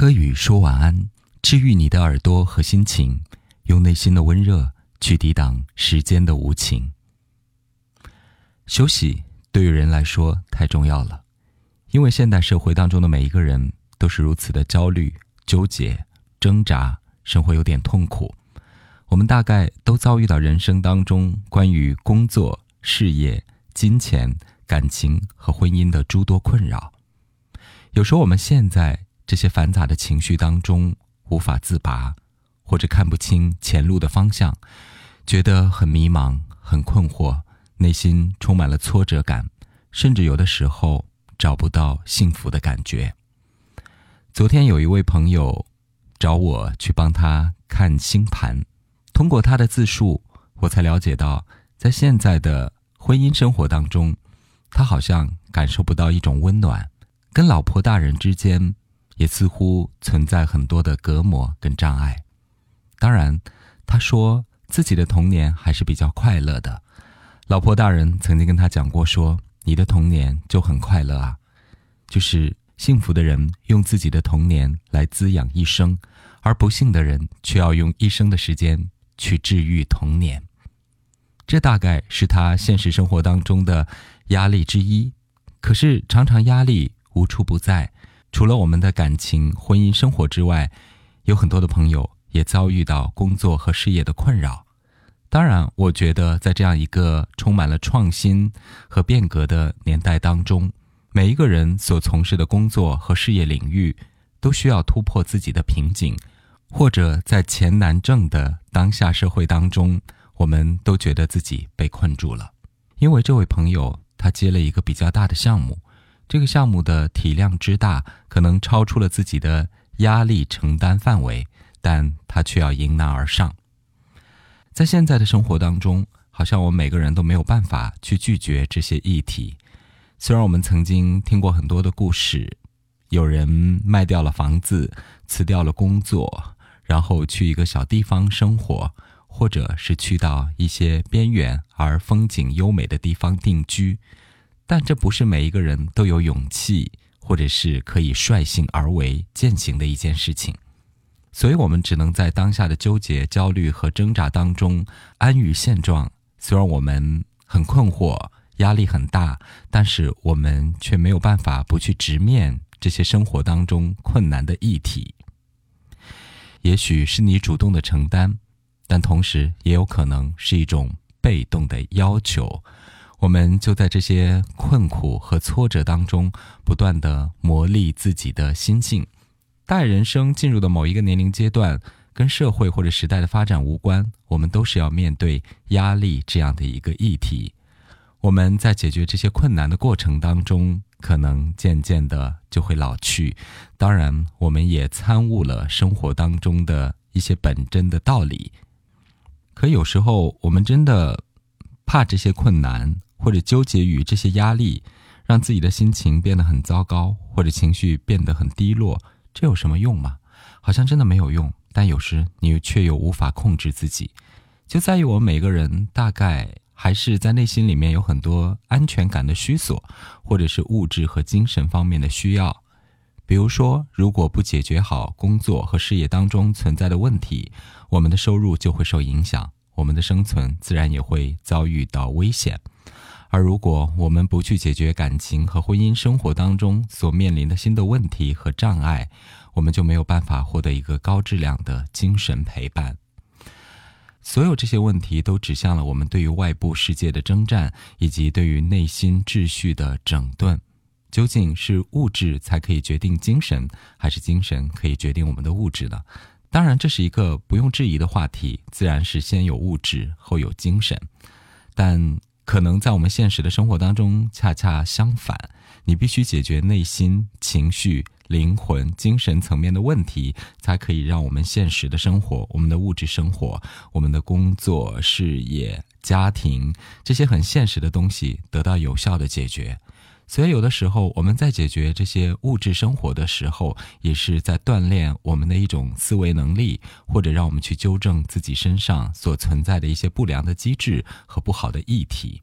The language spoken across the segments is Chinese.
柯宇说晚安，治愈你的耳朵和心情，用内心的温热去抵挡时间的无情。休息对于人来说太重要了，因为现代社会当中的每一个人都是如此的焦虑、纠结、挣扎，生活有点痛苦。我们大概都遭遇到人生当中关于工作、事业、金钱、感情和婚姻的诸多困扰。有时候我们现在。这些繁杂的情绪当中无法自拔，或者看不清前路的方向，觉得很迷茫、很困惑，内心充满了挫折感，甚至有的时候找不到幸福的感觉。昨天有一位朋友找我去帮他看星盘，通过他的自述，我才了解到，在现在的婚姻生活当中，他好像感受不到一种温暖，跟老婆大人之间。也似乎存在很多的隔膜跟障碍。当然，他说自己的童年还是比较快乐的。老婆大人曾经跟他讲过，说你的童年就很快乐啊，就是幸福的人用自己的童年来滋养一生，而不幸的人却要用一生的时间去治愈童年。这大概是他现实生活当中的压力之一。可是常常压力无处不在。除了我们的感情、婚姻生活之外，有很多的朋友也遭遇到工作和事业的困扰。当然，我觉得在这样一个充满了创新和变革的年代当中，每一个人所从事的工作和事业领域都需要突破自己的瓶颈，或者在钱难挣的当下社会当中，我们都觉得自己被困住了。因为这位朋友他接了一个比较大的项目。这个项目的体量之大，可能超出了自己的压力承担范围，但他却要迎难而上。在现在的生活当中，好像我们每个人都没有办法去拒绝这些议题。虽然我们曾经听过很多的故事，有人卖掉了房子，辞掉了工作，然后去一个小地方生活，或者是去到一些边远而风景优美的地方定居。但这不是每一个人都有勇气，或者是可以率性而为践行的一件事情，所以我们只能在当下的纠结、焦虑和挣扎当中安于现状。虽然我们很困惑、压力很大，但是我们却没有办法不去直面这些生活当中困难的议题。也许是你主动的承担，但同时也有可能是一种被动的要求。我们就在这些困苦和挫折当中，不断的磨砺自己的心境。待人生进入的某一个年龄阶段，跟社会或者时代的发展无关，我们都是要面对压力这样的一个议题。我们在解决这些困难的过程当中，可能渐渐的就会老去。当然，我们也参悟了生活当中的一些本真的道理。可有时候，我们真的怕这些困难。或者纠结于这些压力，让自己的心情变得很糟糕，或者情绪变得很低落，这有什么用吗？好像真的没有用。但有时你却又无法控制自己，就在于我们每个人大概还是在内心里面有很多安全感的需索，或者是物质和精神方面的需要。比如说，如果不解决好工作和事业当中存在的问题，我们的收入就会受影响，我们的生存自然也会遭遇到危险。而如果我们不去解决感情和婚姻生活当中所面临的新的问题和障碍，我们就没有办法获得一个高质量的精神陪伴。所有这些问题都指向了我们对于外部世界的征战，以及对于内心秩序的整顿。究竟是物质才可以决定精神，还是精神可以决定我们的物质呢？当然，这是一个不用质疑的话题，自然是先有物质后有精神，但。可能在我们现实的生活当中，恰恰相反，你必须解决内心、情绪、灵魂、精神层面的问题，才可以让我们现实的生活、我们的物质生活、我们的工作、事业、家庭这些很现实的东西得到有效的解决。所以，有的时候我们在解决这些物质生活的时候，也是在锻炼我们的一种思维能力，或者让我们去纠正自己身上所存在的一些不良的机制和不好的议题。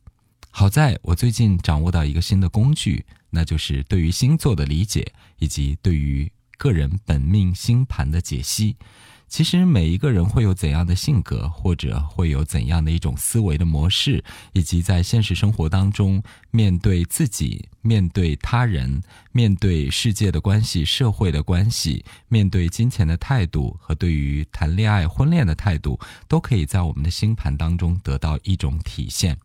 好在我最近掌握到一个新的工具，那就是对于星座的理解，以及对于个人本命星盘的解析。其实每一个人会有怎样的性格，或者会有怎样的一种思维的模式，以及在现实生活当中面对自己、面对他人、面对世界的关系、社会的关系、面对金钱的态度和对于谈恋爱、婚恋的态度，都可以在我们的星盘当中得到一种体现。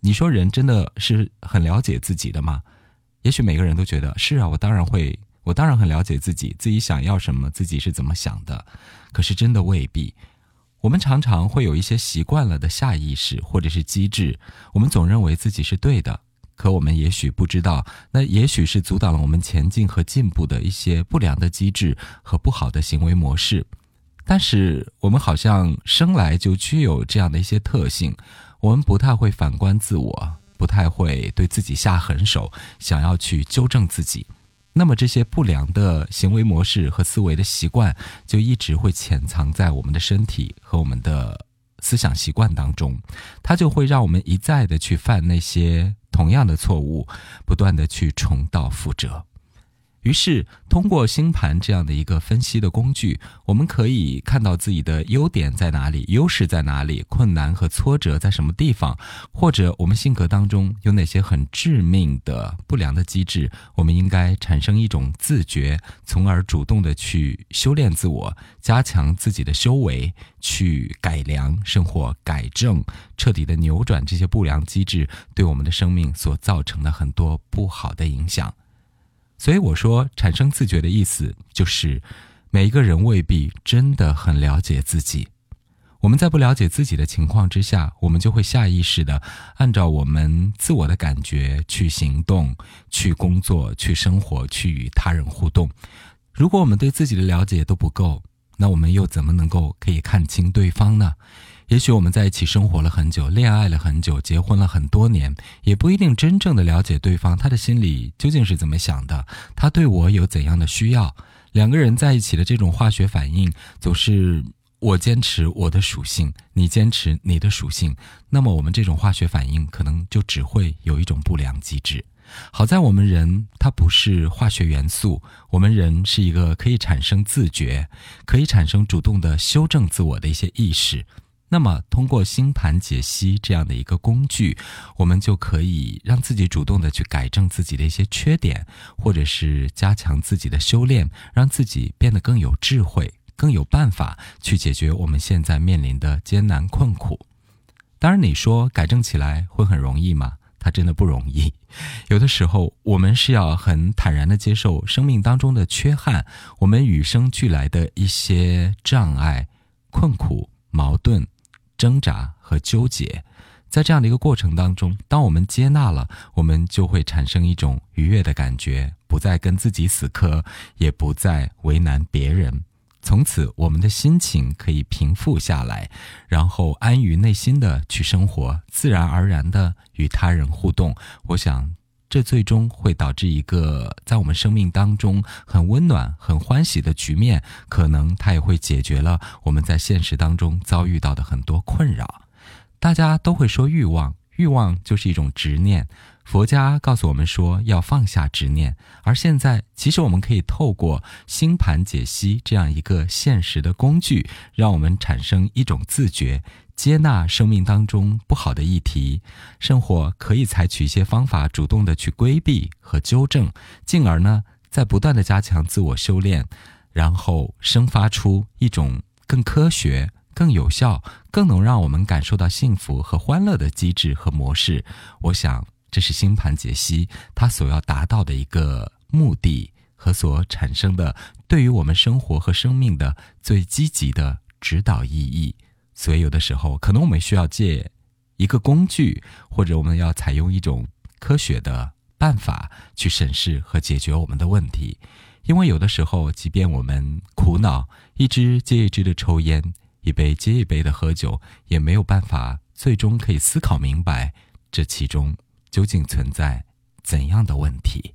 你说人真的是很了解自己的吗？也许每个人都觉得是啊，我当然会。我当然很了解自己，自己想要什么，自己是怎么想的。可是真的未必。我们常常会有一些习惯了的下意识或者是机制，我们总认为自己是对的，可我们也许不知道，那也许是阻挡了我们前进和进步的一些不良的机制和不好的行为模式。但是我们好像生来就具有这样的一些特性，我们不太会反观自我，不太会对自己下狠手，想要去纠正自己。那么这些不良的行为模式和思维的习惯，就一直会潜藏在我们的身体和我们的思想习惯当中，它就会让我们一再的去犯那些同样的错误，不断的去重蹈覆辙。于是，通过星盘这样的一个分析的工具，我们可以看到自己的优点在哪里，优势在哪里，困难和挫折在什么地方，或者我们性格当中有哪些很致命的不良的机制，我们应该产生一种自觉，从而主动的去修炼自我，加强自己的修为，去改良生活，改正，彻底的扭转这些不良机制对我们的生命所造成的很多不好的影响。所以我说，产生自觉的意思就是，每一个人未必真的很了解自己。我们在不了解自己的情况之下，我们就会下意识的按照我们自我的感觉去行动、去工作、去生活、去与他人互动。如果我们对自己的了解都不够，那我们又怎么能够可以看清对方呢？也许我们在一起生活了很久，恋爱了很久，结婚了很多年，也不一定真正的了解对方，他的心里究竟是怎么想的，他对我有怎样的需要。两个人在一起的这种化学反应，总是我坚持我的属性，你坚持你的属性，那么我们这种化学反应可能就只会有一种不良机制。好在我们人它不是化学元素，我们人是一个可以产生自觉，可以产生主动的修正自我的一些意识。那么，通过星盘解析这样的一个工具，我们就可以让自己主动的去改正自己的一些缺点，或者是加强自己的修炼，让自己变得更有智慧、更有办法去解决我们现在面临的艰难困苦。当然，你说改正起来会很容易吗？它真的不容易。有的时候，我们是要很坦然的接受生命当中的缺憾，我们与生俱来的一些障碍、困苦、矛盾。挣扎和纠结，在这样的一个过程当中，当我们接纳了，我们就会产生一种愉悦的感觉，不再跟自己死磕，也不再为难别人。从此，我们的心情可以平复下来，然后安于内心的去生活，自然而然的与他人互动。我想。这最终会导致一个在我们生命当中很温暖、很欢喜的局面，可能它也会解决了我们在现实当中遭遇到的很多困扰。大家都会说欲望，欲望就是一种执念。佛家告诉我们说要放下执念，而现在其实我们可以透过星盘解析这样一个现实的工具，让我们产生一种自觉。接纳生命当中不好的议题，生活可以采取一些方法，主动的去规避和纠正，进而呢，在不断的加强自我修炼，然后生发出一种更科学、更有效、更能让我们感受到幸福和欢乐的机制和模式。我想，这是星盘解析它所要达到的一个目的和所产生的对于我们生活和生命的最积极的指导意义。所以，有的时候可能我们需要借一个工具，或者我们要采用一种科学的办法去审视和解决我们的问题。因为有的时候，即便我们苦恼，一支接一支的抽烟，一杯接一杯的喝酒，也没有办法最终可以思考明白这其中究竟存在怎样的问题。